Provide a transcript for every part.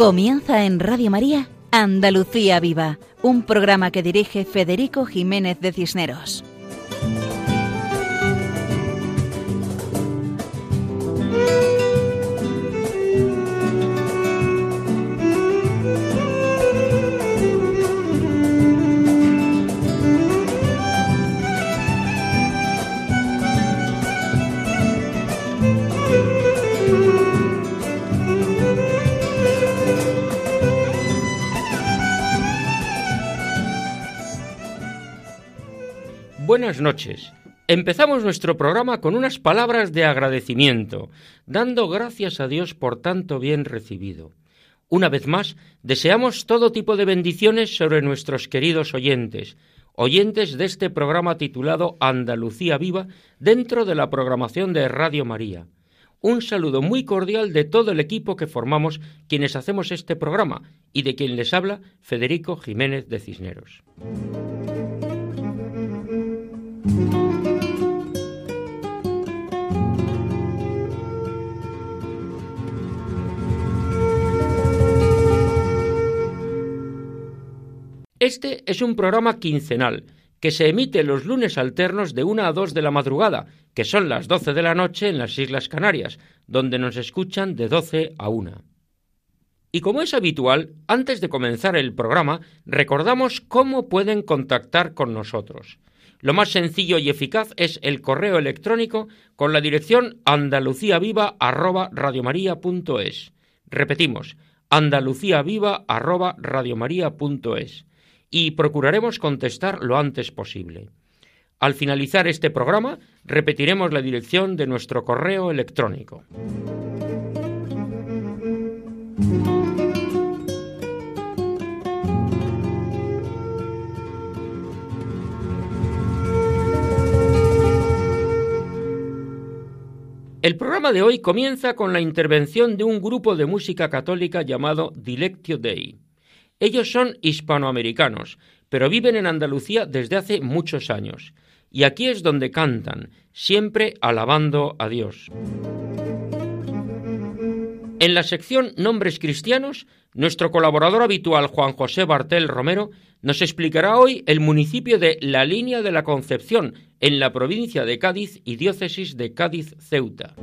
Comienza en Radio María Andalucía Viva, un programa que dirige Federico Jiménez de Cisneros. Buenas noches. Empezamos nuestro programa con unas palabras de agradecimiento, dando gracias a Dios por tanto bien recibido. Una vez más, deseamos todo tipo de bendiciones sobre nuestros queridos oyentes, oyentes de este programa titulado Andalucía Viva dentro de la programación de Radio María. Un saludo muy cordial de todo el equipo que formamos quienes hacemos este programa y de quien les habla Federico Jiménez de Cisneros. Este es un programa quincenal que se emite los lunes alternos de 1 a 2 de la madrugada, que son las 12 de la noche en las Islas Canarias, donde nos escuchan de 12 a 1. Y como es habitual, antes de comenzar el programa, recordamos cómo pueden contactar con nosotros. Lo más sencillo y eficaz es el correo electrónico con la dirección andaluciaviva@radiomaria.es. Repetimos, andaluciaviva@radiomaria.es y procuraremos contestar lo antes posible. Al finalizar este programa, repetiremos la dirección de nuestro correo electrónico. El programa de hoy comienza con la intervención de un grupo de música católica llamado Dilectio Dei. Ellos son hispanoamericanos, pero viven en Andalucía desde hace muchos años, y aquí es donde cantan, siempre alabando a Dios. En la sección Nombres Cristianos, nuestro colaborador habitual Juan José Bartel Romero nos explicará hoy el municipio de La Línea de la Concepción, en la provincia de Cádiz y diócesis de Cádiz-Ceuta.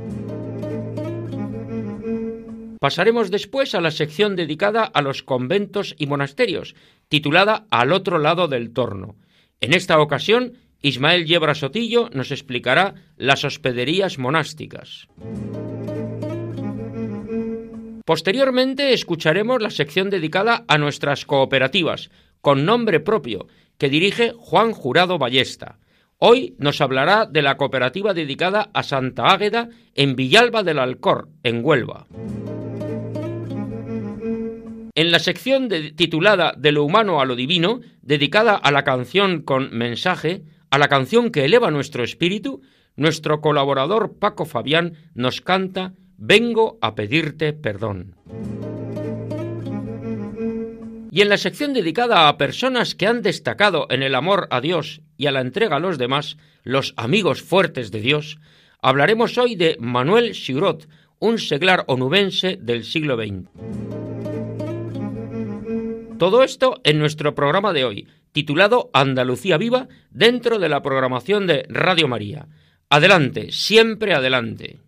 Pasaremos después a la sección dedicada a los conventos y monasterios, titulada Al otro lado del torno. En esta ocasión, Ismael Yebra Sotillo nos explicará las hospederías monásticas. Posteriormente escucharemos la sección dedicada a nuestras cooperativas, con nombre propio, que dirige Juan Jurado Ballesta. Hoy nos hablará de la cooperativa dedicada a Santa Águeda en Villalba del Alcor, en Huelva. En la sección titulada De lo humano a lo divino, dedicada a la canción con mensaje, a la canción que eleva nuestro espíritu, nuestro colaborador Paco Fabián nos canta Vengo a pedirte perdón. Y en la sección dedicada a personas que han destacado en el amor a Dios y a la entrega a los demás, los amigos fuertes de Dios, hablaremos hoy de Manuel Siurot, un seglar onubense del siglo XX. Todo esto en nuestro programa de hoy, titulado Andalucía Viva, dentro de la programación de Radio María. Adelante, siempre adelante.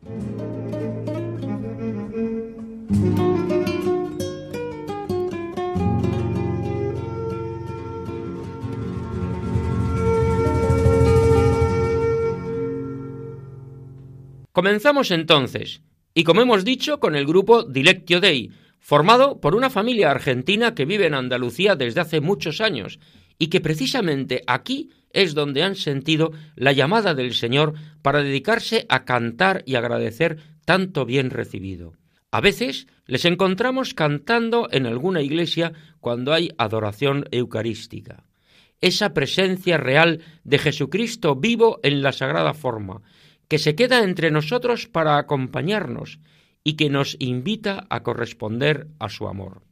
Comenzamos entonces, y como hemos dicho, con el grupo Dilectio Dei, formado por una familia argentina que vive en Andalucía desde hace muchos años y que precisamente aquí es donde han sentido la llamada del Señor para dedicarse a cantar y agradecer tanto bien recibido. A veces les encontramos cantando en alguna iglesia cuando hay adoración eucarística. Esa presencia real de Jesucristo vivo en la sagrada forma, que se queda entre nosotros para acompañarnos y que nos invita a corresponder a su amor.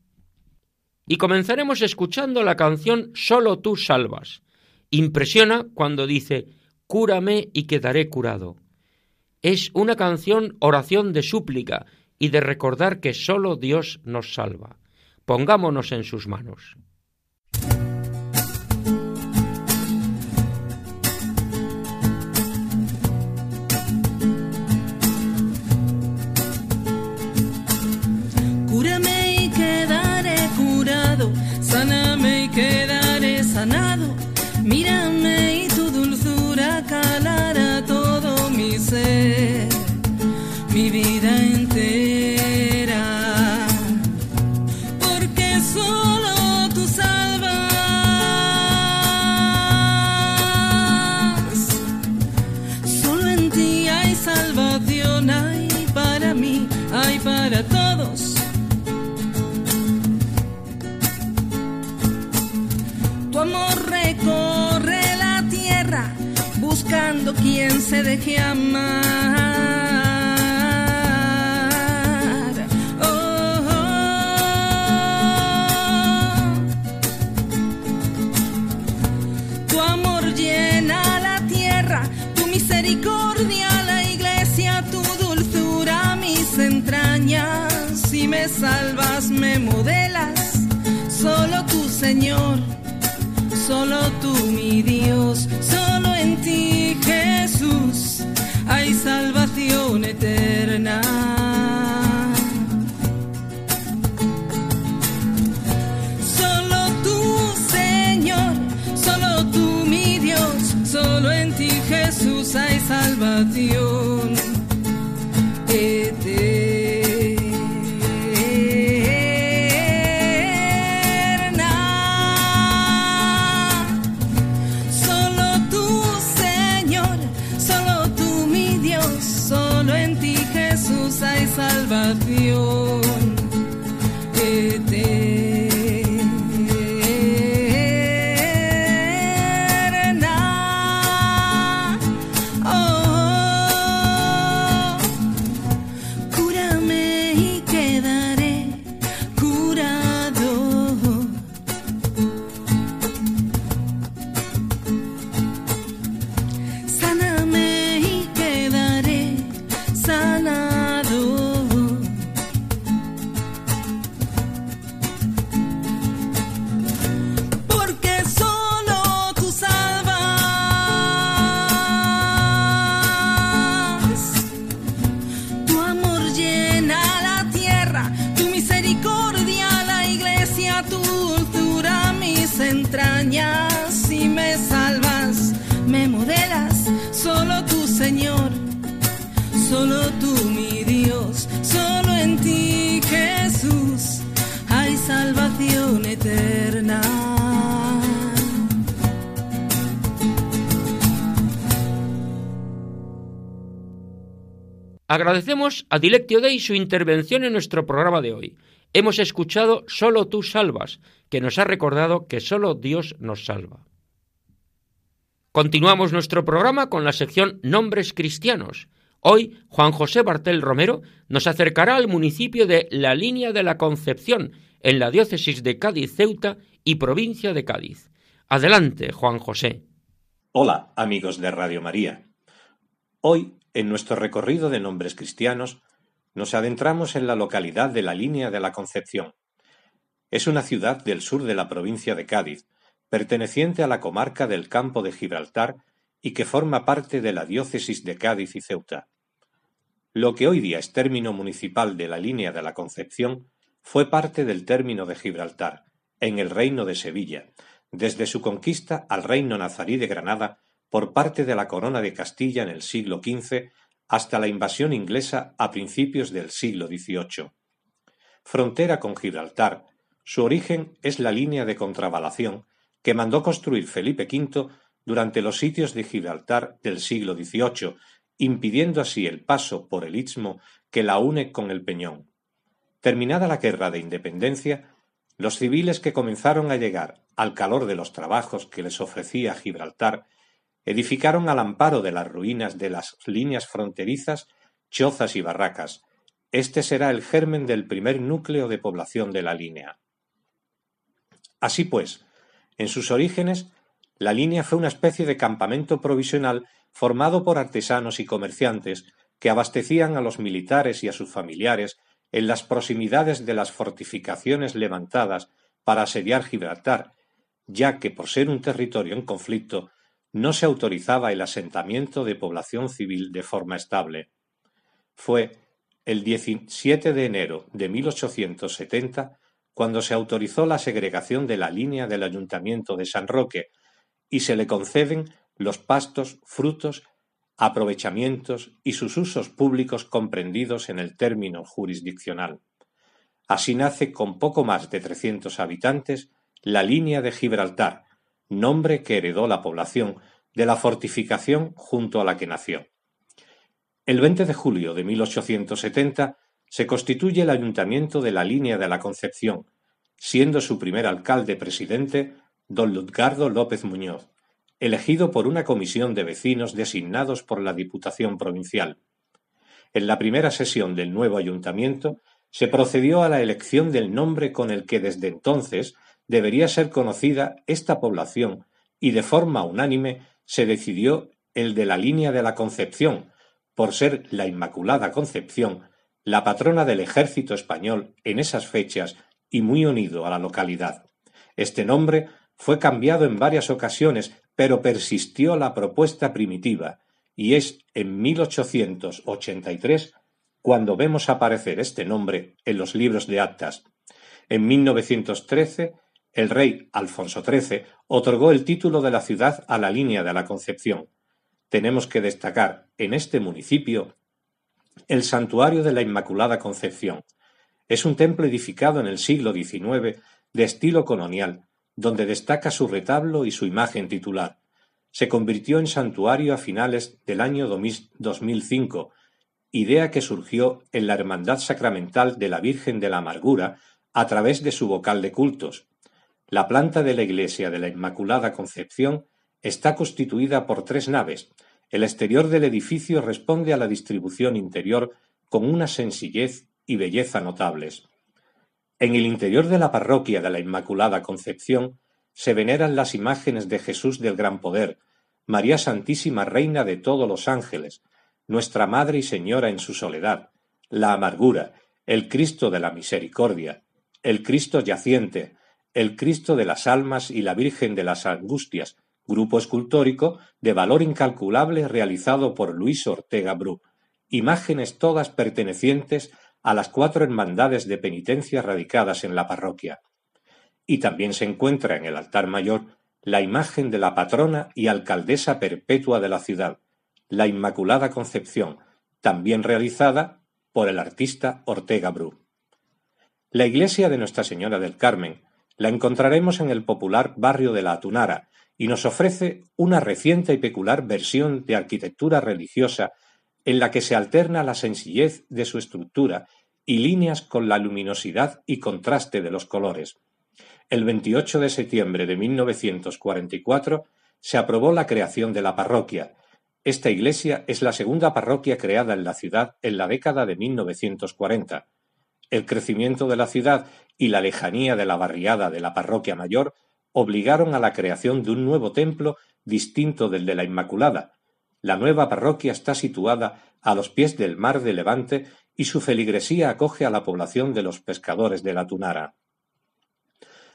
Y comenzaremos escuchando la canción Solo tú salvas. Impresiona cuando dice Cúrame y quedaré curado. Es una canción oración de súplica y de recordar que solo Dios nos salva. Pongámonos en sus manos. Se deje amar. Jesús, hay Agradecemos a Dilectio Dei su intervención en nuestro programa de hoy. Hemos escuchado Solo tú salvas, que nos ha recordado que solo Dios nos salva. Continuamos nuestro programa con la sección Nombres Cristianos. Hoy Juan José Bartel Romero nos acercará al municipio de La Línea de la Concepción, en la diócesis de Cádiz Ceuta y provincia de Cádiz. Adelante, Juan José. Hola, amigos de Radio María. Hoy en nuestro recorrido de nombres cristianos, nos adentramos en la localidad de la Línea de la Concepción. Es una ciudad del sur de la provincia de Cádiz, perteneciente a la comarca del Campo de Gibraltar y que forma parte de la diócesis de Cádiz y Ceuta. Lo que hoy día es término municipal de la Línea de la Concepción fue parte del término de Gibraltar, en el Reino de Sevilla, desde su conquista al Reino nazarí de Granada por parte de la Corona de Castilla en el siglo XV hasta la invasión inglesa a principios del siglo XVIII. Frontera con Gibraltar, su origen es la línea de contravalación que mandó construir Felipe V durante los sitios de Gibraltar del siglo XVIII, impidiendo así el paso por el istmo que la une con el Peñón. Terminada la guerra de independencia, los civiles que comenzaron a llegar al calor de los trabajos que les ofrecía Gibraltar edificaron al amparo de las ruinas de las líneas fronterizas chozas y barracas. Este será el germen del primer núcleo de población de la línea. Así pues, en sus orígenes, la línea fue una especie de campamento provisional formado por artesanos y comerciantes que abastecían a los militares y a sus familiares en las proximidades de las fortificaciones levantadas para asediar Gibraltar, ya que por ser un territorio en conflicto no se autorizaba el asentamiento de población civil de forma estable. Fue el 17 de enero de 1870 cuando se autorizó la segregación de la línea del Ayuntamiento de San Roque y se le conceden los pastos, frutos, aprovechamientos y sus usos públicos comprendidos en el término jurisdiccional. Así nace con poco más de 300 habitantes la línea de Gibraltar, nombre que heredó la población de la fortificación junto a la que nació. El 20 de julio de 1870 se constituye el ayuntamiento de la línea de la Concepción, siendo su primer alcalde presidente don Ludgardo López Muñoz, elegido por una comisión de vecinos designados por la Diputación Provincial. En la primera sesión del nuevo ayuntamiento se procedió a la elección del nombre con el que desde entonces debería ser conocida esta población y de forma unánime se decidió el de la línea de la Concepción, por ser la Inmaculada Concepción la patrona del ejército español en esas fechas y muy unido a la localidad. Este nombre fue cambiado en varias ocasiones, pero persistió la propuesta primitiva, y es en 1883 cuando vemos aparecer este nombre en los libros de actas. En 1913 el rey Alfonso XIII otorgó el título de la ciudad a la línea de la Concepción. Tenemos que destacar en este municipio el Santuario de la Inmaculada Concepción. Es un templo edificado en el siglo XIX de estilo colonial, donde destaca su retablo y su imagen titular. Se convirtió en santuario a finales del año 2005, idea que surgió en la Hermandad Sacramental de la Virgen de la Amargura a través de su vocal de cultos, la planta de la iglesia de la Inmaculada Concepción está constituida por tres naves. El exterior del edificio responde a la distribución interior con una sencillez y belleza notables. En el interior de la parroquia de la Inmaculada Concepción se veneran las imágenes de Jesús del Gran Poder, María Santísima Reina de todos los ángeles, Nuestra Madre y Señora en su soledad, la amargura, el Cristo de la Misericordia, el Cristo yaciente, el Cristo de las Almas y la Virgen de las Angustias, grupo escultórico de valor incalculable realizado por Luis Ortega Bru, imágenes todas pertenecientes a las cuatro hermandades de penitencia radicadas en la parroquia. Y también se encuentra en el altar mayor la imagen de la patrona y alcaldesa perpetua de la ciudad, la Inmaculada Concepción, también realizada por el artista Ortega Bru. La iglesia de Nuestra Señora del Carmen la encontraremos en el popular barrio de la Atunara y nos ofrece una reciente y peculiar versión de arquitectura religiosa en la que se alterna la sencillez de su estructura y líneas con la luminosidad y contraste de los colores. El 28 de septiembre de 1944 se aprobó la creación de la parroquia. Esta iglesia es la segunda parroquia creada en la ciudad en la década de 1940. El crecimiento de la ciudad y la lejanía de la barriada de la parroquia mayor obligaron a la creación de un nuevo templo distinto del de la Inmaculada. La nueva parroquia está situada a los pies del mar de Levante y su feligresía acoge a la población de los pescadores de la Tunara.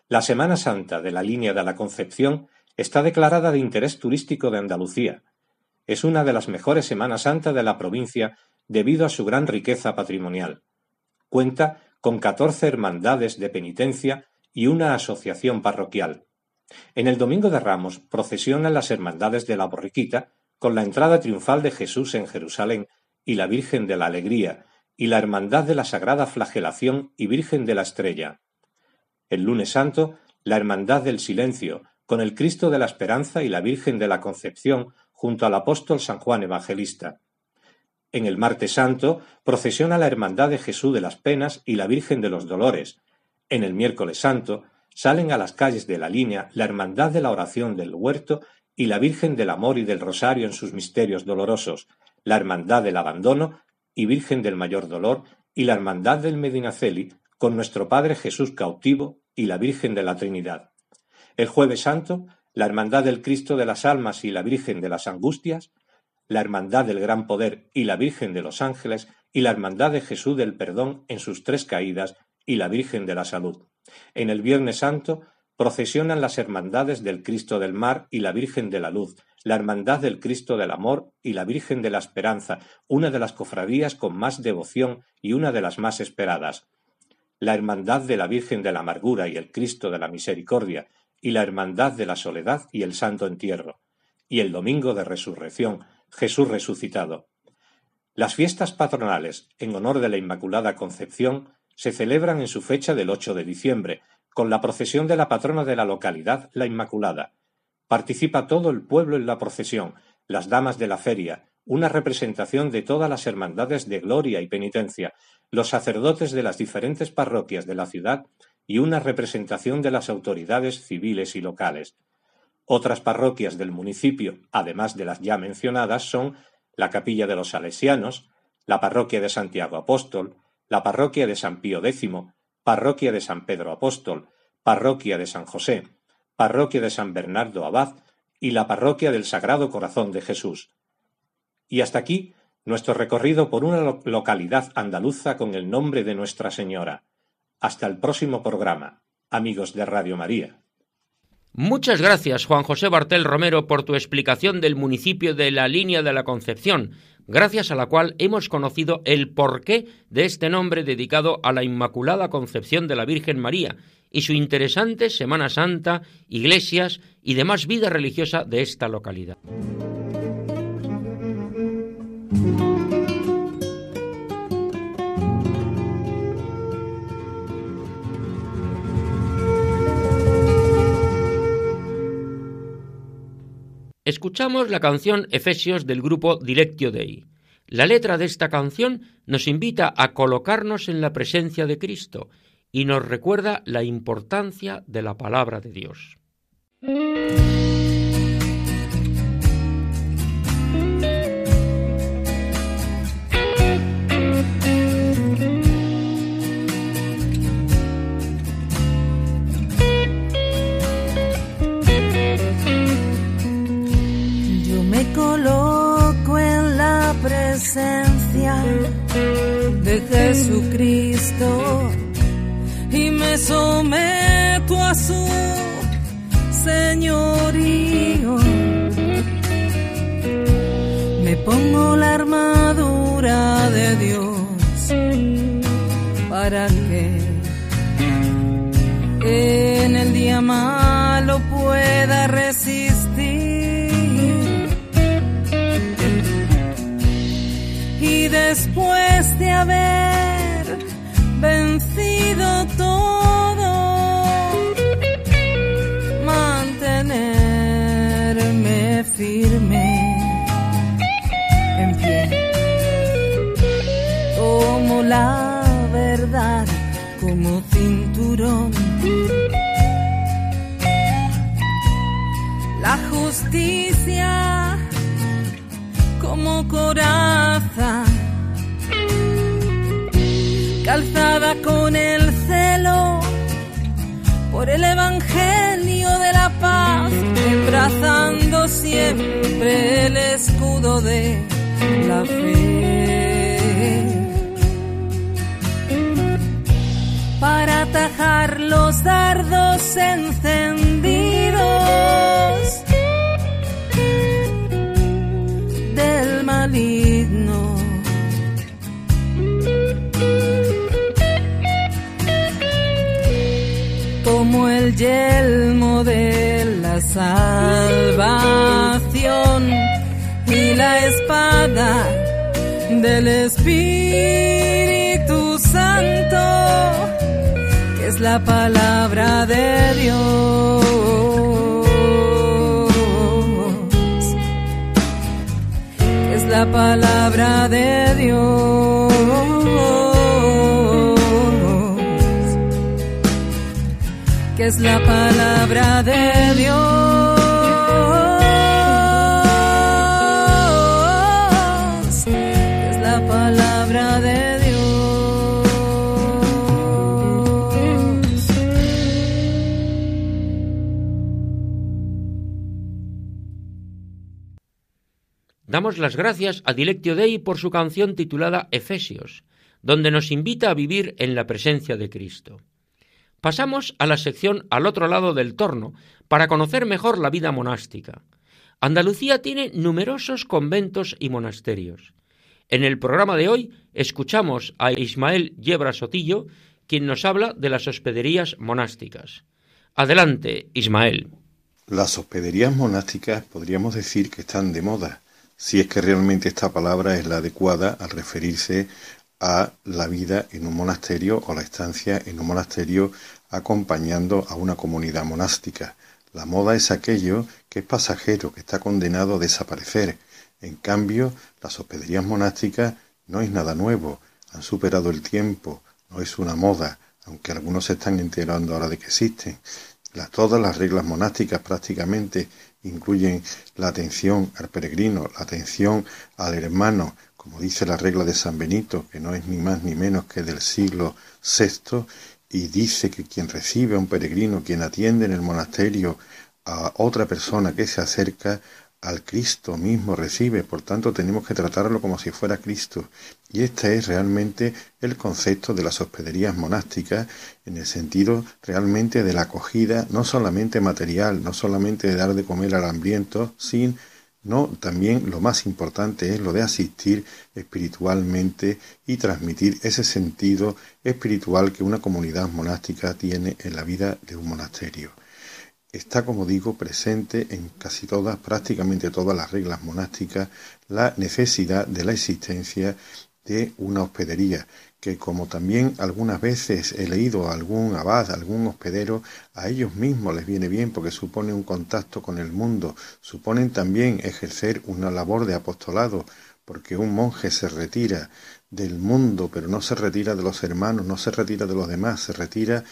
La Semana Santa de la línea de la Concepción está declarada de interés turístico de Andalucía. Es una de las mejores Semanas Santa de la provincia debido a su gran riqueza patrimonial. Cuenta con catorce hermandades de penitencia y una asociación parroquial. En el Domingo de Ramos procesionan las hermandades de la Borriquita con la entrada triunfal de Jesús en Jerusalén y la Virgen de la Alegría, y la Hermandad de la Sagrada Flagelación y Virgen de la Estrella. El lunes santo, la Hermandad del Silencio, con el Cristo de la Esperanza y la Virgen de la Concepción junto al apóstol San Juan Evangelista. En el martes santo procesiona la Hermandad de Jesús de las Penas y la Virgen de los Dolores. En el miércoles santo salen a las calles de la línea la Hermandad de la Oración del Huerto y la Virgen del Amor y del Rosario en sus misterios dolorosos, la Hermandad del Abandono y Virgen del Mayor Dolor y la Hermandad del Medinaceli con nuestro Padre Jesús cautivo y la Virgen de la Trinidad. El jueves santo, la Hermandad del Cristo de las Almas y la Virgen de las Angustias, la Hermandad del Gran Poder y la Virgen de los Ángeles y la Hermandad de Jesús del Perdón en sus tres caídas y la Virgen de la Salud. En el Viernes Santo procesionan las Hermandades del Cristo del Mar y la Virgen de la Luz, la Hermandad del Cristo del Amor y la Virgen de la Esperanza, una de las cofradías con más devoción y una de las más esperadas, la Hermandad de la Virgen de la Amargura y el Cristo de la Misericordia, y la Hermandad de la Soledad y el Santo Entierro, y el Domingo de Resurrección, Jesús resucitado. Las fiestas patronales en honor de la Inmaculada Concepción se celebran en su fecha del 8 de diciembre, con la procesión de la patrona de la localidad, la Inmaculada. Participa todo el pueblo en la procesión, las damas de la feria, una representación de todas las hermandades de gloria y penitencia, los sacerdotes de las diferentes parroquias de la ciudad y una representación de las autoridades civiles y locales. Otras parroquias del municipio, además de las ya mencionadas, son la Capilla de los Salesianos, la Parroquia de Santiago Apóstol, la Parroquia de San Pío X, Parroquia de San Pedro Apóstol, Parroquia de San José, Parroquia de San Bernardo Abad y la Parroquia del Sagrado Corazón de Jesús. Y hasta aquí nuestro recorrido por una localidad andaluza con el nombre de Nuestra Señora. Hasta el próximo programa, amigos de Radio María. Muchas gracias, Juan José Bartel Romero, por tu explicación del municipio de la Línea de la Concepción, gracias a la cual hemos conocido el porqué de este nombre dedicado a la Inmaculada Concepción de la Virgen María y su interesante Semana Santa, iglesias y demás vida religiosa de esta localidad. Escuchamos la canción Efesios del grupo Dilectio Dei. La letra de esta canción nos invita a colocarnos en la presencia de Cristo y nos recuerda la importancia de la palabra de Dios. Jesucristo y me someto a su señorío. Me pongo la armadura de Dios para que en el día malo pueda resistir después de haber La justicia como coraza calzada con el celo por el Evangelio de la paz, embrazando siempre el escudo de la fe. Los dardos encendidos del maligno. Como el yelmo de la salvación y la espada del Espíritu Santo, es la palabra de Dios. Que es la palabra de Dios. es la palabra de Dios. Damos las gracias a Dilectio Dei por su canción titulada Efesios, donde nos invita a vivir en la presencia de Cristo. Pasamos a la sección al otro lado del torno para conocer mejor la vida monástica. Andalucía tiene numerosos conventos y monasterios. En el programa de hoy escuchamos a Ismael Yebra Sotillo, quien nos habla de las hospederías monásticas. Adelante, Ismael. Las hospederías monásticas podríamos decir que están de moda, si es que realmente esta palabra es la adecuada al referirse a la vida en un monasterio o la estancia en un monasterio acompañando a una comunidad monástica. La moda es aquello que es pasajero, que está condenado a desaparecer. En cambio, las hospederías monásticas no es nada nuevo, han superado el tiempo, no es una moda, aunque algunos se están enterando ahora de que existen. todas las reglas monásticas prácticamente incluyen la atención al peregrino, la atención al hermano, como dice la regla de San Benito, que no es ni más ni menos que del siglo VI, y dice que quien recibe a un peregrino, quien atiende en el monasterio a otra persona que se acerca, al Cristo mismo recibe, por tanto tenemos que tratarlo como si fuera Cristo. Y este es realmente el concepto de las hospederías monásticas en el sentido realmente de la acogida, no solamente material, no solamente de dar de comer al hambriento, sino no, también lo más importante es lo de asistir espiritualmente y transmitir ese sentido espiritual que una comunidad monástica tiene en la vida de un monasterio. Está, como digo, presente en casi todas, prácticamente todas las reglas monásticas, la necesidad de la existencia de una hospedería, que como también algunas veces he leído a algún abad, algún hospedero, a ellos mismos les viene bien porque supone un contacto con el mundo, suponen también ejercer una labor de apostolado, porque un monje se retira del mundo, pero no se retira de los hermanos, no se retira de los demás, se retira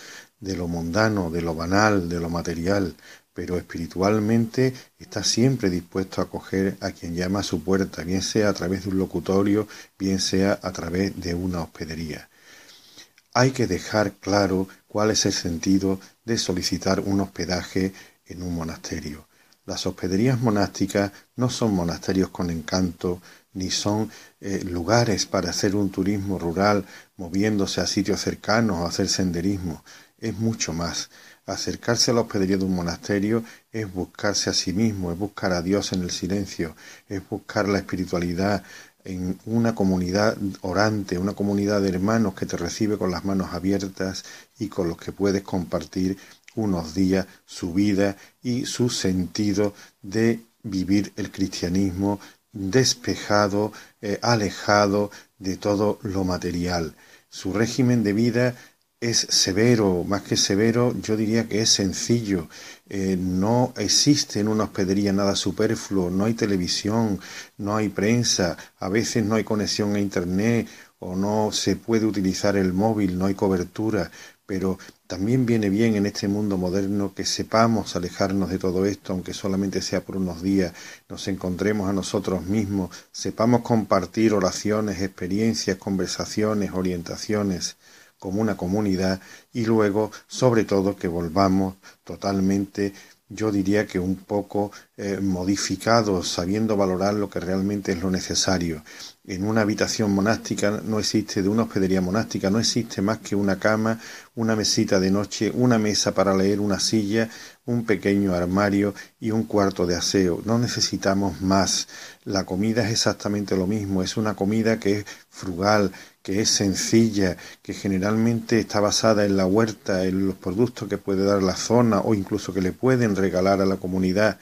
de lo mundano, de lo banal, de lo material, pero espiritualmente está siempre dispuesto a acoger a quien llama a su puerta, bien sea a través de un locutorio, bien sea a través de una hospedería. Hay que dejar claro cuál es el sentido de solicitar un hospedaje en un monasterio. Las hospederías monásticas no son monasterios con encanto, ni son eh, lugares para hacer un turismo rural moviéndose a sitios cercanos o hacer senderismo. Es mucho más. Acercarse a la hospedería de un monasterio es buscarse a sí mismo, es buscar a Dios en el silencio, es buscar la espiritualidad en una comunidad orante, una comunidad de hermanos que te recibe con las manos abiertas y con los que puedes compartir unos días su vida y su sentido de vivir el cristianismo despejado, eh, alejado de todo lo material. Su régimen de vida es severo, más que severo, yo diría que es sencillo. Eh, no existe en una hospedería nada superfluo, no hay televisión, no hay prensa, a veces no hay conexión a Internet o no se puede utilizar el móvil, no hay cobertura, pero también viene bien en este mundo moderno que sepamos alejarnos de todo esto, aunque solamente sea por unos días, nos encontremos a nosotros mismos, sepamos compartir oraciones, experiencias, conversaciones, orientaciones como una comunidad y luego, sobre todo, que volvamos totalmente, yo diría que un poco eh, modificados, sabiendo valorar lo que realmente es lo necesario. En una habitación monástica no existe, de una hospedería monástica no existe más que una cama, una mesita de noche, una mesa para leer, una silla, un pequeño armario y un cuarto de aseo. No necesitamos más. La comida es exactamente lo mismo. Es una comida que es frugal, que es sencilla, que generalmente está basada en la huerta, en los productos que puede dar la zona o incluso que le pueden regalar a la comunidad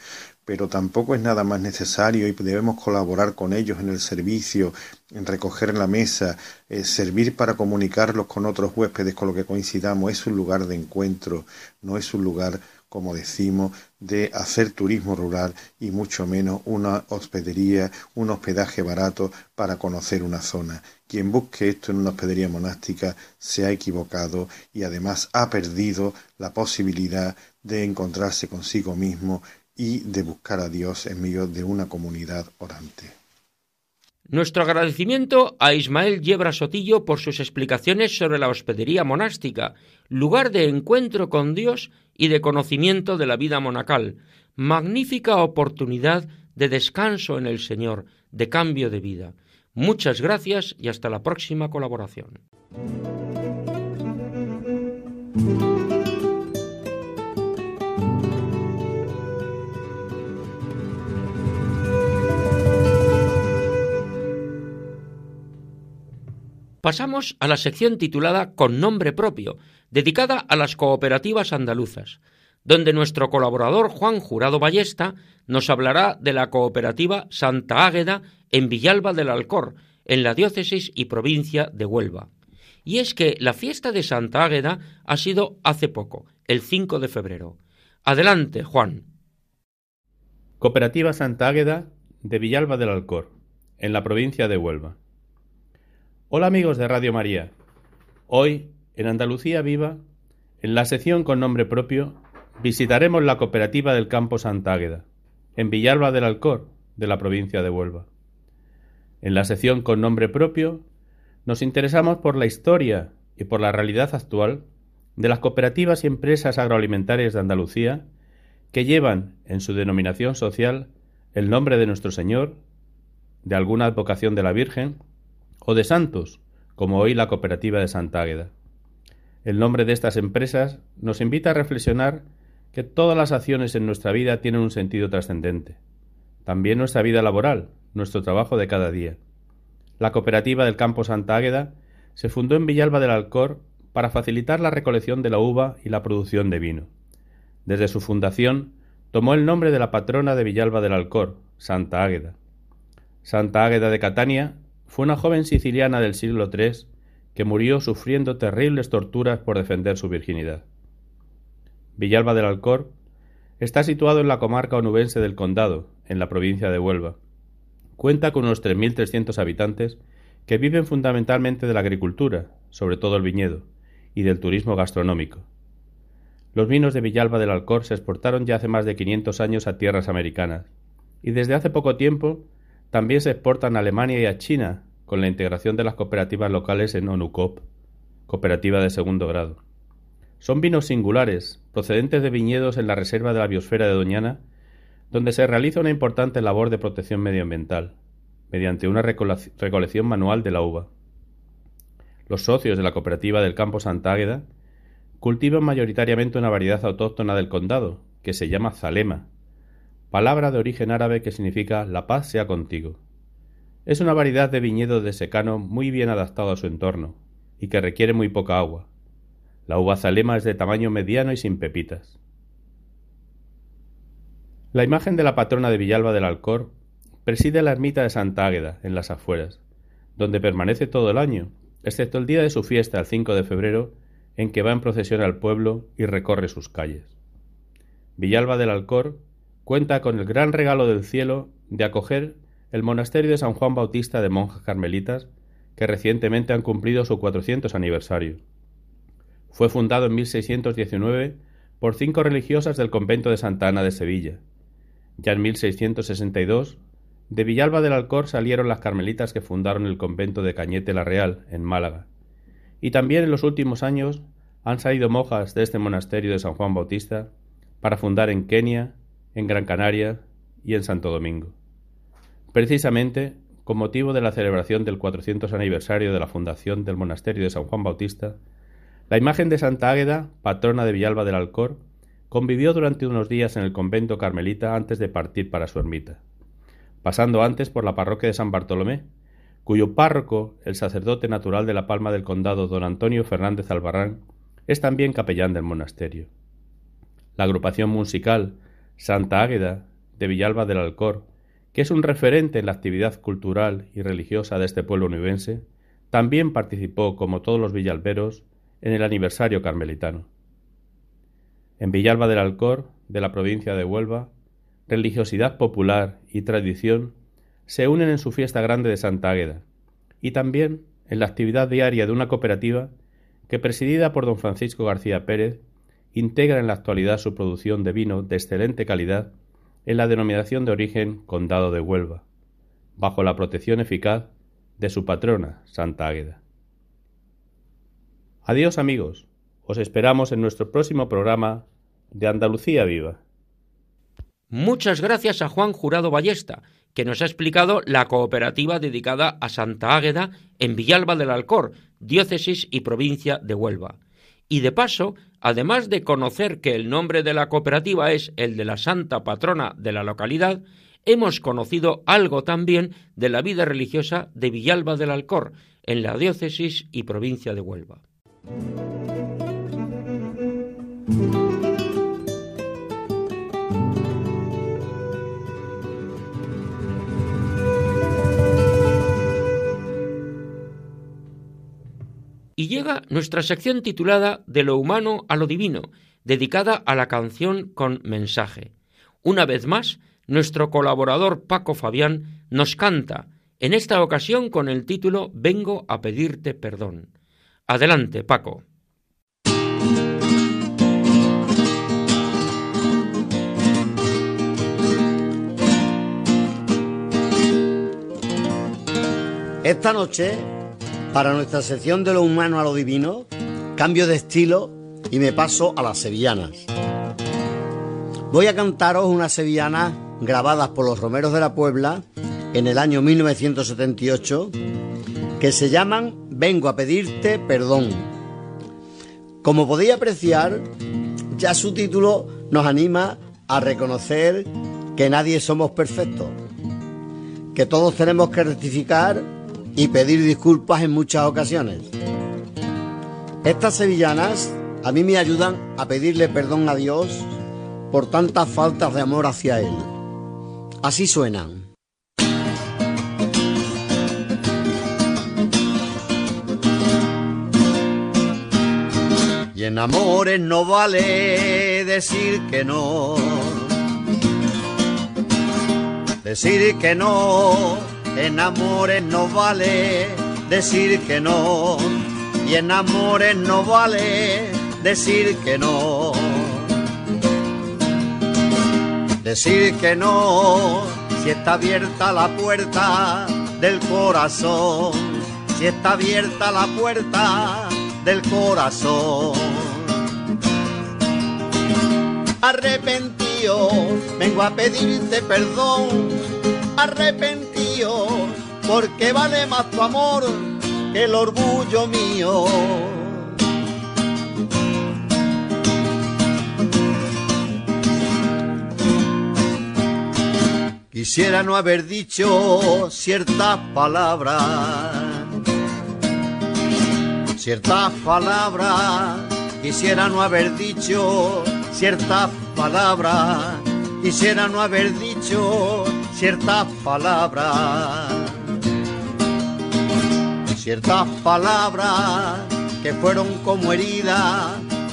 pero tampoco es nada más necesario y debemos colaborar con ellos en el servicio, en recoger la mesa, eh, servir para comunicarlos con otros huéspedes con lo que coincidamos. Es un lugar de encuentro, no es un lugar, como decimos, de hacer turismo rural y mucho menos una hospedería, un hospedaje barato para conocer una zona. Quien busque esto en una hospedería monástica se ha equivocado y además ha perdido la posibilidad de encontrarse consigo mismo y de buscar a Dios en medio de una comunidad orante. Nuestro agradecimiento a Ismael Yebra Sotillo por sus explicaciones sobre la hospedería monástica, lugar de encuentro con Dios y de conocimiento de la vida monacal, magnífica oportunidad de descanso en el Señor, de cambio de vida. Muchas gracias y hasta la próxima colaboración. Pasamos a la sección titulada Con nombre propio, dedicada a las cooperativas andaluzas, donde nuestro colaborador Juan Jurado Ballesta nos hablará de la cooperativa Santa Águeda en Villalba del Alcor, en la diócesis y provincia de Huelva. Y es que la fiesta de Santa Águeda ha sido hace poco, el 5 de febrero. Adelante, Juan. Cooperativa Santa Águeda de Villalba del Alcor, en la provincia de Huelva. Hola amigos de Radio María. Hoy, en Andalucía Viva, en la sección con nombre propio, visitaremos la cooperativa del Campo Santa Águeda, en Villalba del Alcor, de la provincia de Huelva. En la sección con nombre propio, nos interesamos por la historia y por la realidad actual de las cooperativas y empresas agroalimentarias de Andalucía que llevan en su denominación social el nombre de nuestro Señor, de alguna advocación de la Virgen o de santos, como hoy la cooperativa de Santa Águeda. El nombre de estas empresas nos invita a reflexionar que todas las acciones en nuestra vida tienen un sentido trascendente. También nuestra vida laboral, nuestro trabajo de cada día. La cooperativa del campo Santa Águeda se fundó en Villalba del Alcor para facilitar la recolección de la uva y la producción de vino. Desde su fundación tomó el nombre de la patrona de Villalba del Alcor, Santa Águeda. Santa Águeda de Catania fue una joven siciliana del siglo III que murió sufriendo terribles torturas por defender su virginidad. Villalba del Alcor está situado en la comarca onubense del Condado, en la provincia de Huelva. Cuenta con unos 3.300 habitantes que viven fundamentalmente de la agricultura, sobre todo el viñedo, y del turismo gastronómico. Los vinos de Villalba del Alcor se exportaron ya hace más de 500 años a tierras americanas, y desde hace poco tiempo también se exportan a Alemania y a China con la integración de las cooperativas locales en ONUCOP, cooperativa de segundo grado. Son vinos singulares, procedentes de viñedos en la reserva de la biosfera de Doñana, donde se realiza una importante labor de protección medioambiental, mediante una recolección manual de la uva. Los socios de la cooperativa del campo Santa Águeda cultivan mayoritariamente una variedad autóctona del condado, que se llama Zalema, palabra de origen árabe que significa la paz sea contigo. Es una variedad de viñedo de secano muy bien adaptado a su entorno y que requiere muy poca agua. La uva zalema es de tamaño mediano y sin pepitas. La imagen de la patrona de Villalba del Alcor preside la ermita de Santa Águeda, en las afueras, donde permanece todo el año, excepto el día de su fiesta, el 5 de febrero, en que va en procesión al pueblo y recorre sus calles. Villalba del Alcor cuenta con el gran regalo del cielo de acoger el monasterio de San Juan Bautista de monjas carmelitas, que recientemente han cumplido su 400 aniversario. Fue fundado en 1619 por cinco religiosas del convento de Santa Ana de Sevilla. Ya en 1662, de Villalba del Alcor salieron las carmelitas que fundaron el convento de Cañete la Real, en Málaga. Y también en los últimos años han salido monjas de este monasterio de San Juan Bautista para fundar en Kenia, en Gran Canaria y en Santo Domingo. Precisamente, con motivo de la celebración del 400 aniversario de la fundación del monasterio de San Juan Bautista, la imagen de Santa Águeda, patrona de Villalba del Alcor, convivió durante unos días en el convento carmelita antes de partir para su ermita, pasando antes por la parroquia de San Bartolomé, cuyo párroco, el sacerdote natural de la Palma del Condado, don Antonio Fernández Albarrán, es también capellán del monasterio. La agrupación musical Santa Águeda de Villalba del Alcor, que es un referente en la actividad cultural y religiosa de este pueblo univense, también participó, como todos los villalberos, en el aniversario carmelitano. En Villalba del Alcor, de la provincia de Huelva, religiosidad popular y tradición se unen en su fiesta grande de Santa Águeda y también en la actividad diaria de una cooperativa que, presidida por don Francisco García Pérez, integra en la actualidad su producción de vino de excelente calidad en la denominación de origen Condado de Huelva, bajo la protección eficaz de su patrona, Santa Águeda. Adiós amigos, os esperamos en nuestro próximo programa de Andalucía Viva. Muchas gracias a Juan Jurado Ballesta, que nos ha explicado la cooperativa dedicada a Santa Águeda en Villalba del Alcor, diócesis y provincia de Huelva. Y de paso, además de conocer que el nombre de la cooperativa es el de la santa patrona de la localidad, hemos conocido algo también de la vida religiosa de Villalba del Alcor, en la diócesis y provincia de Huelva. Llega nuestra sección titulada De lo humano a lo divino, dedicada a la canción con mensaje. Una vez más, nuestro colaborador Paco Fabián nos canta, en esta ocasión con el título Vengo a pedirte perdón. Adelante, Paco. Esta noche, para nuestra sección de lo humano a lo divino, cambio de estilo y me paso a las sevillanas. Voy a cantaros unas sevillanas grabadas por los Romeros de la Puebla en el año 1978 que se llaman Vengo a pedirte perdón. Como podéis apreciar, ya su título nos anima a reconocer que nadie somos perfectos, que todos tenemos que rectificar y pedir disculpas en muchas ocasiones. Estas sevillanas a mí me ayudan a pedirle perdón a Dios por tantas faltas de amor hacia Él. Así suenan. Y en amores no vale decir que no. Decir que no, en amores no vale decir que no. Y en amores no vale decir que no decir que no, si está abierta la puerta del corazón, si está abierta la puerta del corazón. Arrepentido, vengo a pedirte perdón, arrepentido, porque vale más tu amor que el orgullo mío. Quisiera no haber dicho ciertas palabras, ciertas palabras. Quisiera no haber dicho ciertas palabras, quisiera no haber dicho ciertas palabras, ciertas palabras que fueron como heridas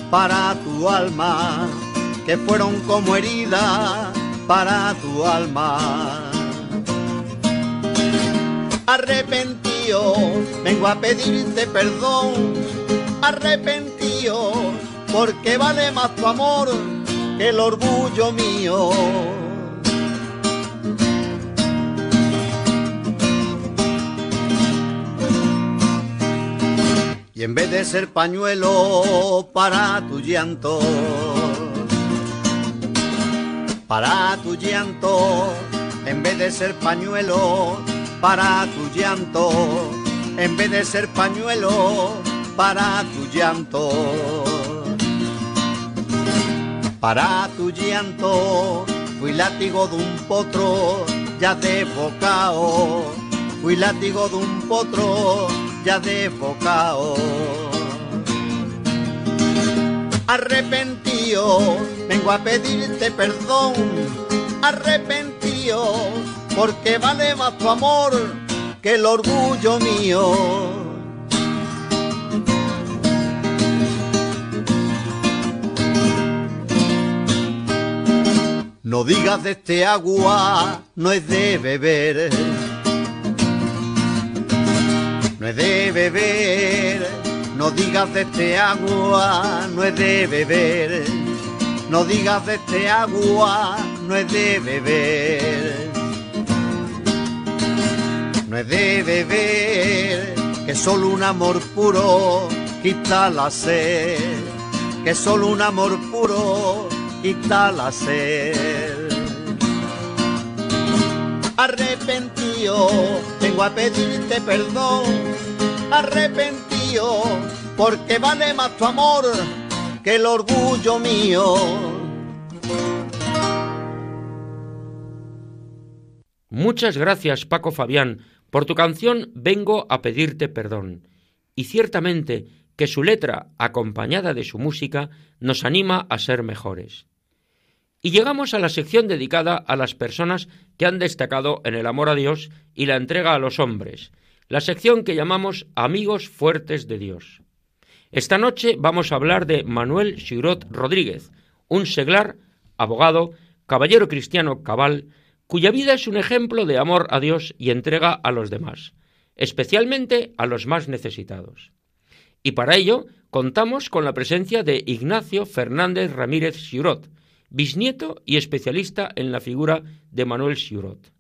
para tu alma, que fueron como heridas para tu alma. Arrepentido, vengo a pedirte perdón, arrepentido, porque vale más tu amor que el orgullo mío. Y en vez de ser pañuelo para tu llanto, para tu llanto, en vez de ser pañuelo, para tu llanto, en vez de ser pañuelo, para tu llanto. Para tu llanto, fui látigo de un potro ya de bocao, fui látigo de un potro ya de bocao arrepentido, vengo a pedirte perdón, arrepentido, porque vale más tu amor que el orgullo mío. No digas de este agua, no es de beber. No es de beber no digas de este agua, no es de beber. No digas de este agua, no es de beber. No es de beber, que solo un amor puro quita la sed. Que solo un amor puro quita la sed. Arrepentido, vengo a pedirte perdón, arrepentido, porque vale más tu amor que el orgullo mío. Muchas gracias, Paco Fabián, por tu canción Vengo a pedirte perdón. Y ciertamente que su letra, acompañada de su música, nos anima a ser mejores. Y llegamos a la sección dedicada a las personas que han destacado en el amor a Dios y la entrega a los hombres, la sección que llamamos Amigos Fuertes de Dios. Esta noche vamos a hablar de Manuel Xirot Rodríguez, un seglar, abogado, caballero cristiano cabal, cuya vida es un ejemplo de amor a Dios y entrega a los demás, especialmente a los más necesitados. Y para ello contamos con la presencia de Ignacio Fernández Ramírez Xirot, bisnieto y especialista en la figura de Manuel Xirot.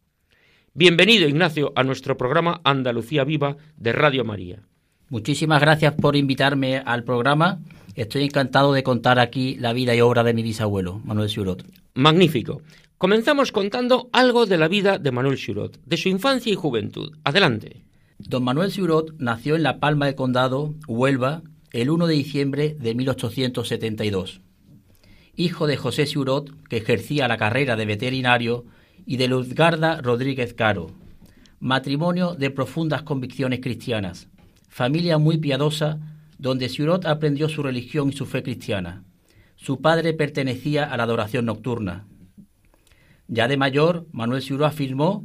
Bienvenido, Ignacio, a nuestro programa Andalucía Viva de Radio María. Muchísimas gracias por invitarme al programa. Estoy encantado de contar aquí la vida y obra de mi bisabuelo, Manuel Xirot. Magnífico. Comenzamos contando algo de la vida de Manuel Xirot, de su infancia y juventud. Adelante. Don Manuel Xirot nació en La Palma del Condado, Huelva, el 1 de diciembre de 1872. Hijo de José Xirot, que ejercía la carrera de veterinario, y de Luzgarda Rodríguez Caro. Matrimonio de profundas convicciones cristianas. Familia muy piadosa, donde Xirot aprendió su religión y su fe cristiana. Su padre pertenecía a la adoración nocturna. Ya de mayor, Manuel Xirot afirmó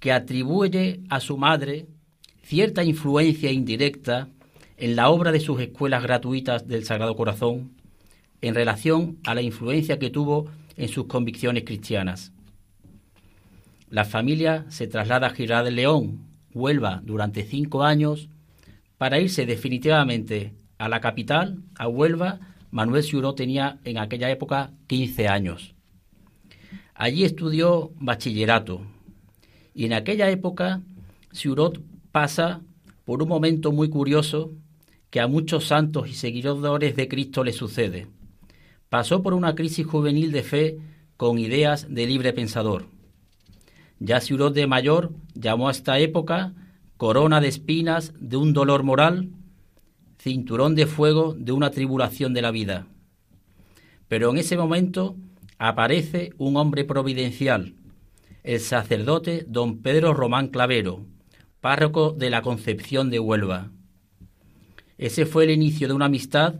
que atribuye a su madre cierta influencia indirecta en la obra de sus escuelas gratuitas del Sagrado Corazón en relación a la influencia que tuvo en sus convicciones cristianas. La familia se traslada a Girar del León, Huelva, durante cinco años para irse definitivamente a la capital, a Huelva. Manuel Ciuró tenía en aquella época 15 años. Allí estudió bachillerato y en aquella época Ciurot pasa por un momento muy curioso que a muchos santos y seguidores de Cristo le sucede. Pasó por una crisis juvenil de fe con ideas de libre pensador. Ya Ciurot de mayor llamó a esta época corona de espinas de un dolor moral, cinturón de fuego de una tribulación de la vida. Pero en ese momento aparece un hombre providencial, el sacerdote don Pedro Román Clavero, párroco de la Concepción de Huelva. Ese fue el inicio de una amistad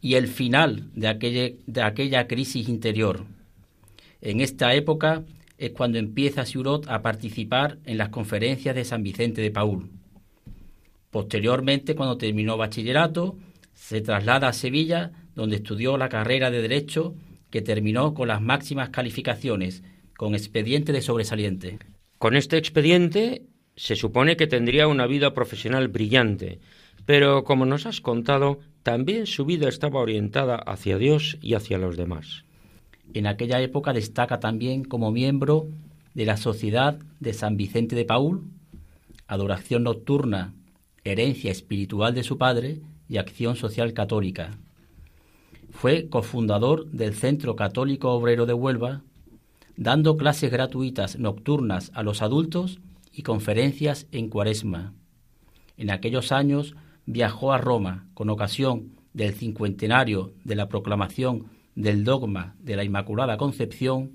y el final de aquella, crisis interior. En esta época es cuando empieza Siurot a participar en las conferencias de San Vicente de Paul. Posteriormente, cuando terminó bachillerato, se traslada a Sevilla, donde estudió la carrera de Derecho, que terminó con las máximas calificaciones, con expediente de sobresaliente. Con este expediente se supone que tendría una vida profesional brillante, pero como nos has contado, también su vida estaba orientada hacia Dios y hacia los demás. En aquella época destaca también como miembro de la Sociedad de San Vicente de Paul, Adoración Nocturna, Herencia Espiritual de su Padre y Acción Social Católica. Fue cofundador del Centro Católico Obrero de Huelva, dando clases gratuitas nocturnas a los adultos y conferencias en Cuaresma. En aquellos años viajó a Roma con ocasión del cincuentenario de la proclamación del dogma de la Inmaculada Concepción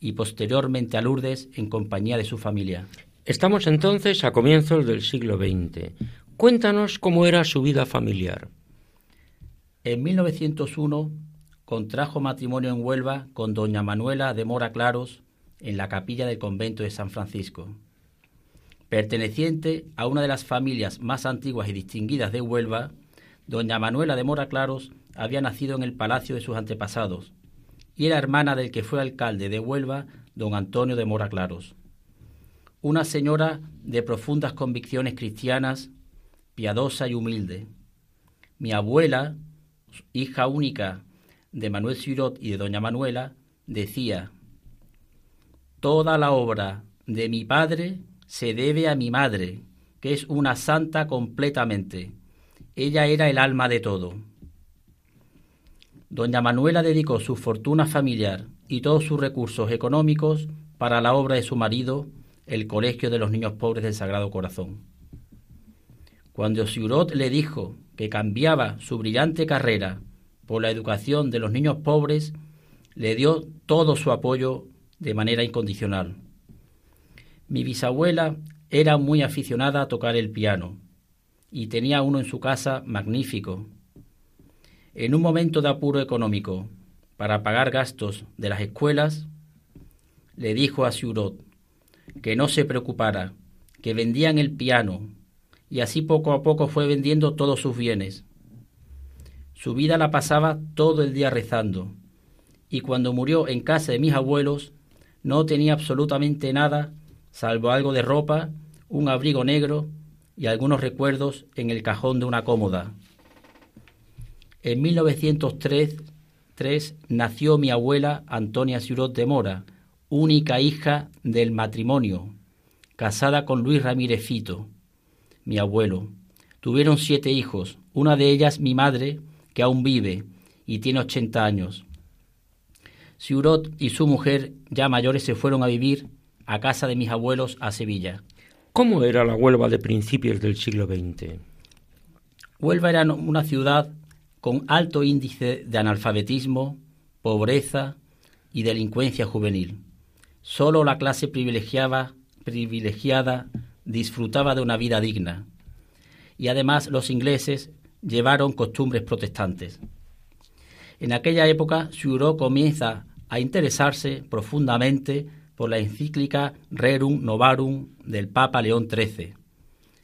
y posteriormente a Lourdes en compañía de su familia. Estamos entonces a comienzos del siglo XX. Cuéntanos cómo era su vida familiar. En 1901 contrajo matrimonio en Huelva con doña Manuela de Mora Claros en la capilla del convento de San Francisco. Perteneciente a una de las familias más antiguas y distinguidas de Huelva, doña Manuela de Mora Claros había nacido en el palacio de sus antepasados y era hermana del que fue alcalde de Huelva, don Antonio de Mora Claros. Una señora de profundas convicciones cristianas, piadosa y humilde. Mi abuela, hija única de Manuel Cirot y de doña Manuela, decía, Toda la obra de mi padre se debe a mi madre, que es una santa completamente. Ella era el alma de todo. Doña Manuela dedicó su fortuna familiar y todos sus recursos económicos para la obra de su marido, el Colegio de los Niños Pobres del Sagrado Corazón. Cuando Siurot le dijo que cambiaba su brillante carrera por la educación de los niños pobres, le dio todo su apoyo de manera incondicional. Mi bisabuela era muy aficionada a tocar el piano y tenía uno en su casa magnífico. En un momento de apuro económico para pagar gastos de las escuelas, le dijo a Siurot que no se preocupara, que vendían el piano y así poco a poco fue vendiendo todos sus bienes. Su vida la pasaba todo el día rezando, y cuando murió en casa de mis abuelos no tenía absolutamente nada, salvo algo de ropa, un abrigo negro y algunos recuerdos en el cajón de una cómoda. En 1903 nació mi abuela Antonia Ciurot de Mora, única hija del matrimonio, casada con Luis Ramírez Fito mi abuelo. Tuvieron siete hijos, una de ellas mi madre, que aún vive y tiene 80 años. Siurot y su mujer, ya mayores, se fueron a vivir a casa de mis abuelos a Sevilla. ¿Cómo era la Huelva de principios del siglo XX? Huelva era una ciudad con alto índice de analfabetismo, pobreza y delincuencia juvenil. Solo la clase privilegiada, privilegiada disfrutaba de una vida digna. Y además los ingleses llevaron costumbres protestantes. En aquella época, Suro comienza a interesarse profundamente por la encíclica Rerum Novarum del Papa León XIII.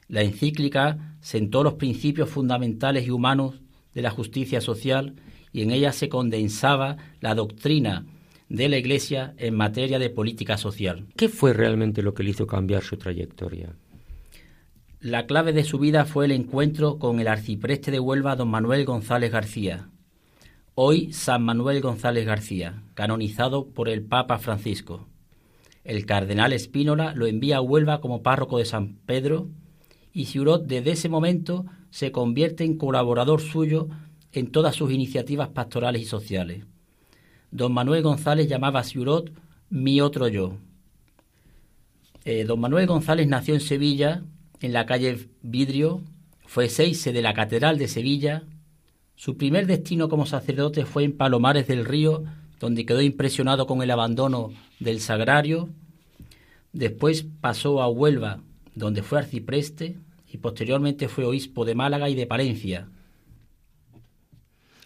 La encíclica sentó los principios fundamentales y humanos de la justicia social y en ella se condensaba la doctrina de la Iglesia en materia de política social. ¿Qué fue realmente lo que le hizo cambiar su trayectoria? La clave de su vida fue el encuentro con el arcipreste de Huelva, don Manuel González García, hoy San Manuel González García, canonizado por el Papa Francisco. El cardenal Espínola lo envía a Huelva como párroco de San Pedro y Ciurot desde ese momento se convierte en colaborador suyo en todas sus iniciativas pastorales y sociales don Manuel González llamaba a Ciurot mi otro yo. Eh, don Manuel González nació en Sevilla, en la calle Vidrio, fue seise de la Catedral de Sevilla. Su primer destino como sacerdote fue en Palomares del Río, donde quedó impresionado con el abandono del sagrario. Después pasó a Huelva, donde fue arcipreste, y posteriormente fue obispo de Málaga y de Palencia.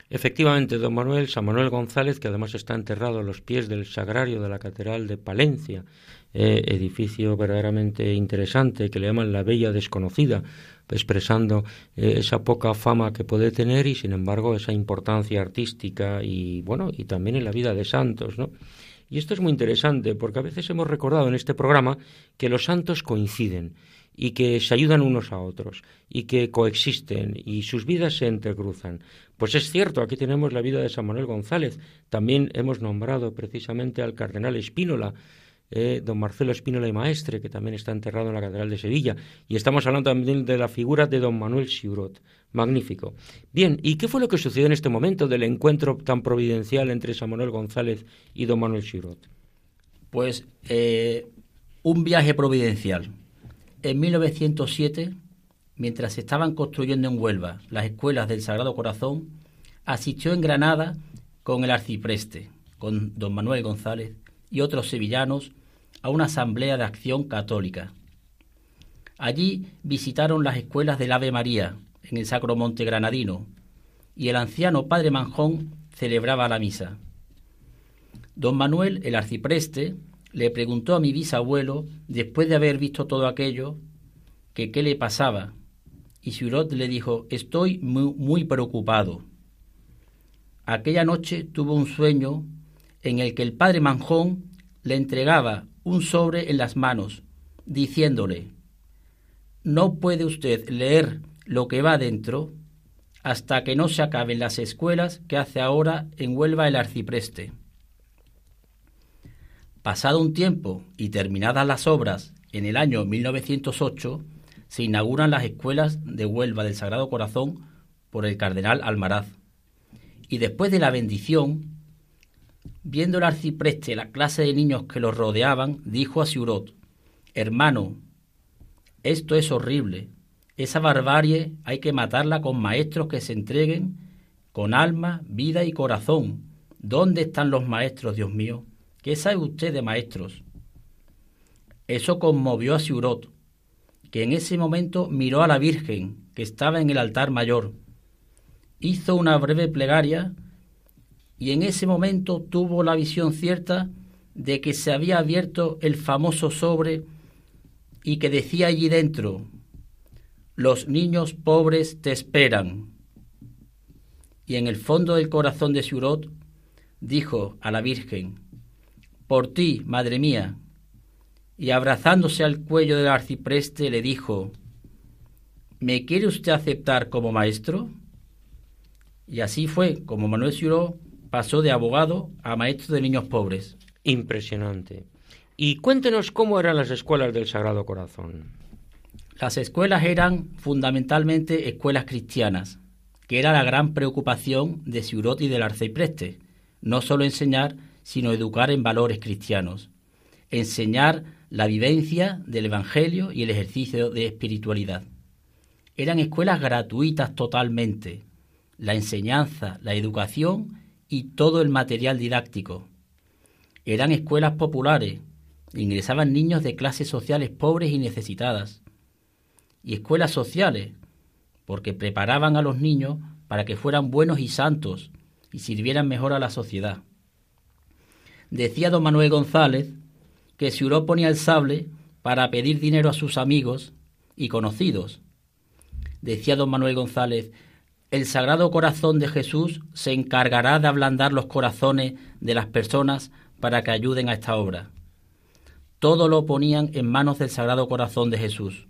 Efectivamente, don Manuel, San Manuel González, que además está enterrado a los pies del sagrario de la Catedral de Palencia, eh, edificio verdaderamente interesante que le llaman la Bella Desconocida, expresando eh, esa poca fama que puede tener y sin embargo esa importancia artística y bueno, y también en la vida de santos, ¿no? Y esto es muy interesante porque a veces hemos recordado en este programa que los santos coinciden y que se ayudan unos a otros y que coexisten y sus vidas se entrecruzan. Pues es cierto, aquí tenemos la vida de San Manuel González. También hemos nombrado precisamente al cardenal Espínola, eh, don Marcelo Espínola y Maestre, que también está enterrado en la Catedral de Sevilla. Y estamos hablando también de la figura de don Manuel Siurot. Magnífico. Bien, ¿y qué fue lo que sucedió en este momento del encuentro tan providencial entre San Manuel González y don Manuel Siurot? Pues eh, un viaje providencial en 1907, mientras se estaban construyendo en Huelva las escuelas del Sagrado Corazón, asistió en Granada con el arcipreste, con don Manuel González y otros sevillanos a una asamblea de acción católica. Allí visitaron las escuelas del Ave María en el Sacro Monte Granadino y el anciano padre Manjón celebraba la misa. Don Manuel, el arcipreste, le preguntó a mi bisabuelo, después de haber visto todo aquello, que qué le pasaba. Y Surot le dijo, estoy muy, muy preocupado. Aquella noche tuvo un sueño en el que el padre Manjón le entregaba un sobre en las manos, diciéndole, no puede usted leer lo que va dentro hasta que no se acaben las escuelas que hace ahora en Huelva el arcipreste. Pasado un tiempo y terminadas las obras en el año 1908, se inauguran las escuelas de Huelva del Sagrado Corazón por el cardenal Almaraz. Y después de la bendición, viendo el arcipreste la clase de niños que los rodeaban, dijo a Siurot, Hermano, esto es horrible. Esa barbarie hay que matarla con maestros que se entreguen con alma, vida y corazón. ¿Dónde están los maestros, Dios mío? ¿Qué sabe usted de maestros? Eso conmovió a Siurot, que en ese momento miró a la Virgen, que estaba en el altar mayor. Hizo una breve plegaria y en ese momento tuvo la visión cierta de que se había abierto el famoso sobre y que decía allí dentro, los niños pobres te esperan. Y en el fondo del corazón de Siurot dijo a la Virgen, por ti, madre mía, y abrazándose al cuello del arcipreste le dijo, ¿me quiere usted aceptar como maestro? Y así fue como Manuel Siurot pasó de abogado a maestro de niños pobres. Impresionante. Y cuéntenos cómo eran las escuelas del Sagrado Corazón. Las escuelas eran fundamentalmente escuelas cristianas, que era la gran preocupación de Siurot y del arcipreste, no solo enseñar, sino educar en valores cristianos, enseñar la vivencia del Evangelio y el ejercicio de espiritualidad. Eran escuelas gratuitas totalmente, la enseñanza, la educación y todo el material didáctico. Eran escuelas populares, ingresaban niños de clases sociales pobres y necesitadas. Y escuelas sociales, porque preparaban a los niños para que fueran buenos y santos y sirvieran mejor a la sociedad. Decía don Manuel González que Siuró ponía el sable para pedir dinero a sus amigos y conocidos. Decía don Manuel González, el Sagrado Corazón de Jesús se encargará de ablandar los corazones de las personas para que ayuden a esta obra todo lo ponían en manos del Sagrado Corazón de Jesús.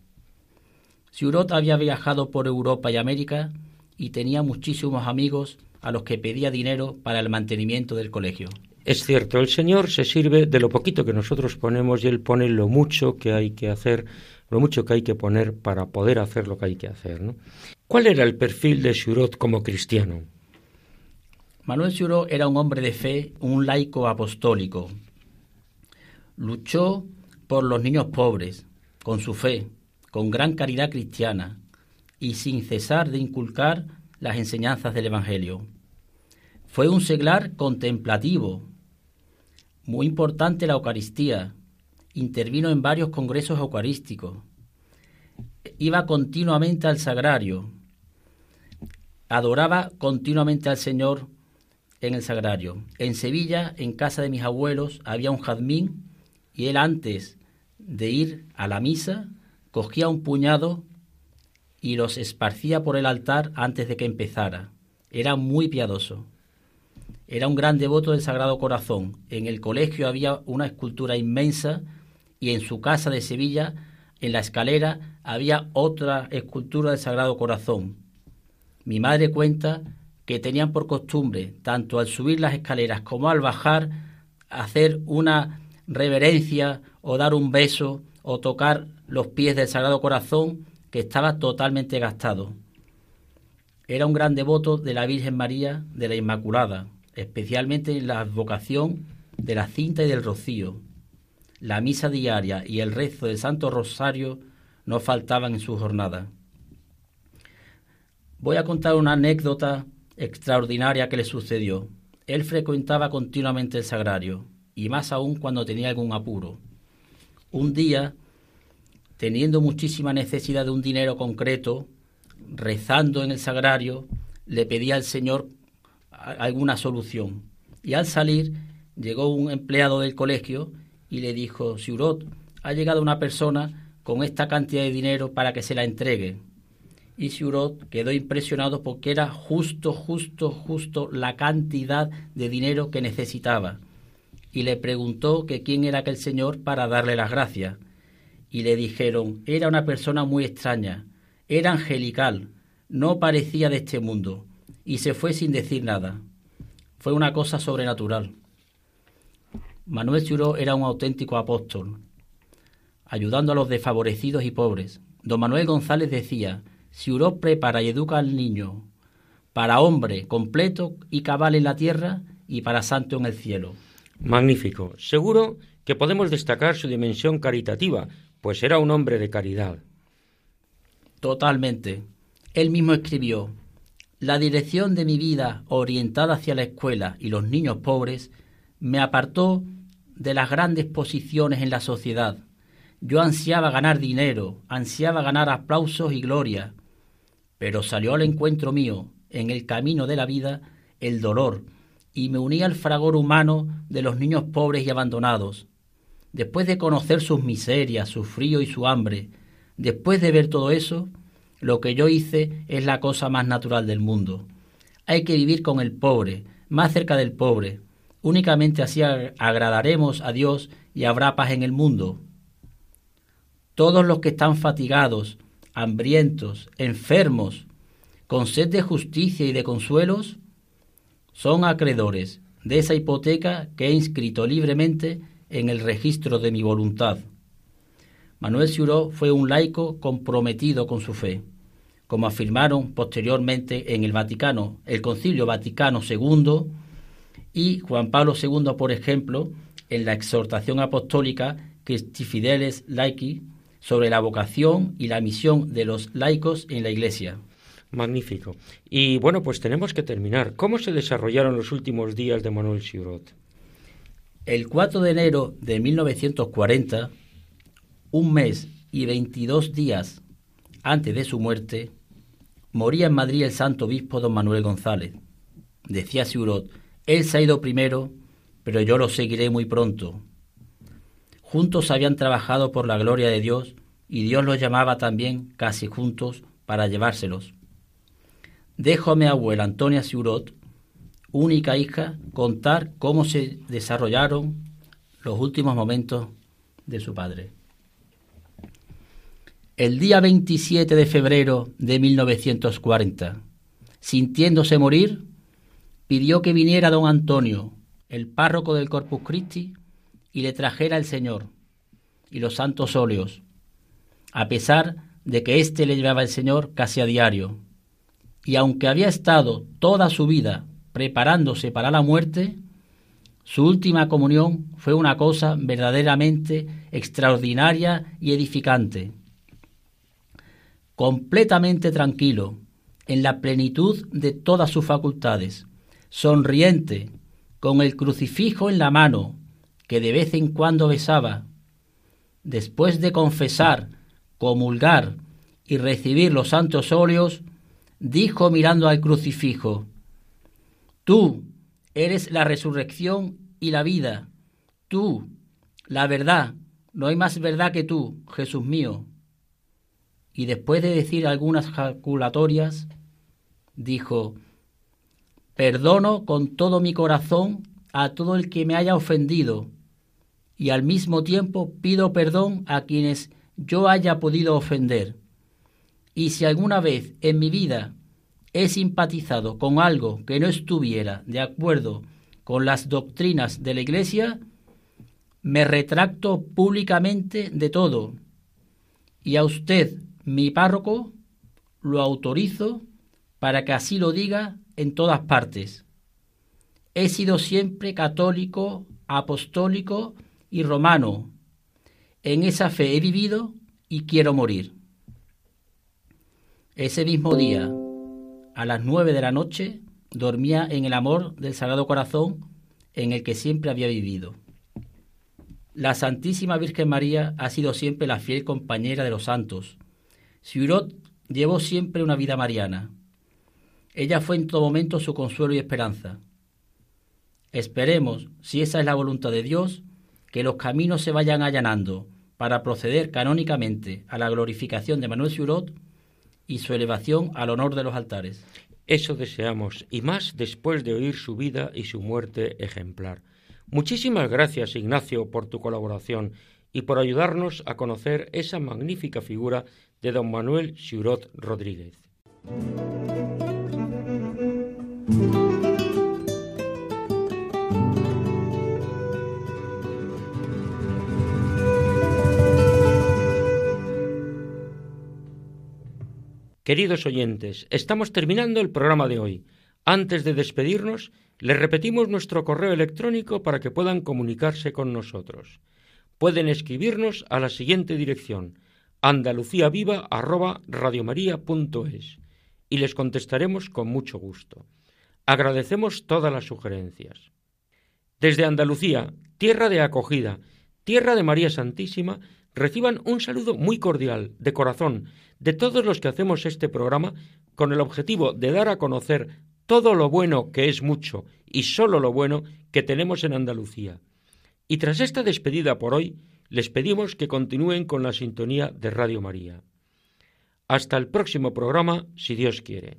Siurot había viajado por Europa y América y tenía muchísimos amigos a los que pedía dinero para el mantenimiento del colegio. Es cierto, el Señor se sirve de lo poquito que nosotros ponemos y Él pone lo mucho que hay que hacer, lo mucho que hay que poner para poder hacer lo que hay que hacer. ¿no? ¿Cuál era el perfil de Siurot como cristiano? Manuel Siurot era un hombre de fe, un laico apostólico, Luchó por los niños pobres, con su fe, con gran caridad cristiana y sin cesar de inculcar las enseñanzas del Evangelio. Fue un seglar contemplativo, muy importante la Eucaristía, intervino en varios congresos eucarísticos, iba continuamente al sagrario, adoraba continuamente al Señor en el sagrario. En Sevilla, en casa de mis abuelos, había un jazmín y él antes de ir a la misa cogía un puñado y los esparcía por el altar antes de que empezara. Era muy piadoso. Era un gran devoto del Sagrado Corazón. En el colegio había una escultura inmensa y en su casa de Sevilla, en la escalera, había otra escultura del Sagrado Corazón. Mi madre cuenta que tenían por costumbre, tanto al subir las escaleras como al bajar, hacer una reverencia o dar un beso o tocar los pies del Sagrado Corazón que estaba totalmente gastado. Era un gran devoto de la Virgen María de la Inmaculada, especialmente en la advocación de la cinta y del rocío. La misa diaria y el rezo del Santo Rosario no faltaban en su jornada. Voy a contar una anécdota extraordinaria que le sucedió. Él frecuentaba continuamente el sagrario y más aún cuando tenía algún apuro. Un día, teniendo muchísima necesidad de un dinero concreto, rezando en el sagrario, le pedía al Señor alguna solución. Y al salir, llegó un empleado del colegio y le dijo, Siurot, ha llegado una persona con esta cantidad de dinero para que se la entregue. Y Siurot quedó impresionado porque era justo, justo, justo la cantidad de dinero que necesitaba y le preguntó que quién era aquel señor para darle las gracias. Y le dijeron, era una persona muy extraña, era angelical, no parecía de este mundo, y se fue sin decir nada. Fue una cosa sobrenatural. Manuel Churó era un auténtico apóstol, ayudando a los desfavorecidos y pobres. Don Manuel González decía, si prepara y educa al niño para hombre completo y cabal en la tierra y para santo en el cielo. Magnífico. Seguro que podemos destacar su dimensión caritativa, pues era un hombre de caridad. Totalmente. Él mismo escribió, la dirección de mi vida orientada hacia la escuela y los niños pobres me apartó de las grandes posiciones en la sociedad. Yo ansiaba ganar dinero, ansiaba ganar aplausos y gloria, pero salió al encuentro mío, en el camino de la vida, el dolor, y me uní al fragor humano de los niños pobres y abandonados. Después de conocer sus miserias, su frío y su hambre, después de ver todo eso, lo que yo hice es la cosa más natural del mundo. Hay que vivir con el pobre, más cerca del pobre. Únicamente así agradaremos a Dios y habrá paz en el mundo. Todos los que están fatigados, hambrientos, enfermos, con sed de justicia y de consuelos, son acreedores de esa hipoteca que he inscrito libremente en el registro de mi voluntad. Manuel Siuró fue un laico comprometido con su fe, como afirmaron posteriormente en el Vaticano, el Concilio Vaticano II y Juan Pablo II, por ejemplo, en la exhortación apostólica Christi Fideles Laici sobre la vocación y la misión de los laicos en la Iglesia. Magnífico. Y bueno, pues tenemos que terminar. ¿Cómo se desarrollaron los últimos días de Manuel Siurot? El 4 de enero de 1940, un mes y 22 días antes de su muerte, moría en Madrid el santo obispo don Manuel González. Decía Siurot, él se ha ido primero, pero yo lo seguiré muy pronto. Juntos habían trabajado por la gloria de Dios y Dios los llamaba también casi juntos para llevárselos. Dejo a mi abuela Antonia Siurot, única hija, contar cómo se desarrollaron los últimos momentos de su padre. El día 27 de febrero de 1940, sintiéndose morir, pidió que viniera don Antonio, el párroco del Corpus Christi, y le trajera el Señor y los santos óleos, a pesar de que éste le llevaba el Señor casi a diario. Y aunque había estado toda su vida preparándose para la muerte, su última comunión fue una cosa verdaderamente extraordinaria y edificante completamente tranquilo, en la plenitud de todas sus facultades, sonriente, con el crucifijo en la mano, que de vez en cuando besaba. Después de confesar, comulgar y recibir los santos óleos, dijo mirando al crucifijo, Tú eres la resurrección y la vida, tú, la verdad, no hay más verdad que tú, Jesús mío. Y después de decir algunas calculatorias, dijo, perdono con todo mi corazón a todo el que me haya ofendido, y al mismo tiempo pido perdón a quienes yo haya podido ofender. Y si alguna vez en mi vida he simpatizado con algo que no estuviera de acuerdo con las doctrinas de la Iglesia, me retracto públicamente de todo. Y a usted, mi párroco lo autorizo para que así lo diga en todas partes. He sido siempre católico, apostólico y romano. En esa fe he vivido y quiero morir. Ese mismo día, a las nueve de la noche, dormía en el amor del Sagrado Corazón en el que siempre había vivido. La Santísima Virgen María ha sido siempre la fiel compañera de los santos, Siurot llevó siempre una vida mariana. Ella fue en todo momento su consuelo y esperanza. Esperemos, si esa es la voluntad de Dios, que los caminos se vayan allanando para proceder canónicamente a la glorificación de Manuel Siurot y su elevación al honor de los altares. Eso deseamos, y más después de oír su vida y su muerte ejemplar. Muchísimas gracias, Ignacio, por tu colaboración y por ayudarnos a conocer esa magnífica figura de don Manuel Xurot Rodríguez. Queridos oyentes, estamos terminando el programa de hoy. Antes de despedirnos, les repetimos nuestro correo electrónico para que puedan comunicarse con nosotros pueden escribirnos a la siguiente dirección andaluciaviva@radiomaria.es y les contestaremos con mucho gusto. Agradecemos todas las sugerencias. Desde Andalucía, tierra de acogida, tierra de María Santísima, reciban un saludo muy cordial, de corazón, de todos los que hacemos este programa con el objetivo de dar a conocer todo lo bueno que es mucho y solo lo bueno que tenemos en Andalucía. Y tras esta despedida por hoy, les pedimos que continúen con la sintonía de Radio María. Hasta el próximo programa, si Dios quiere.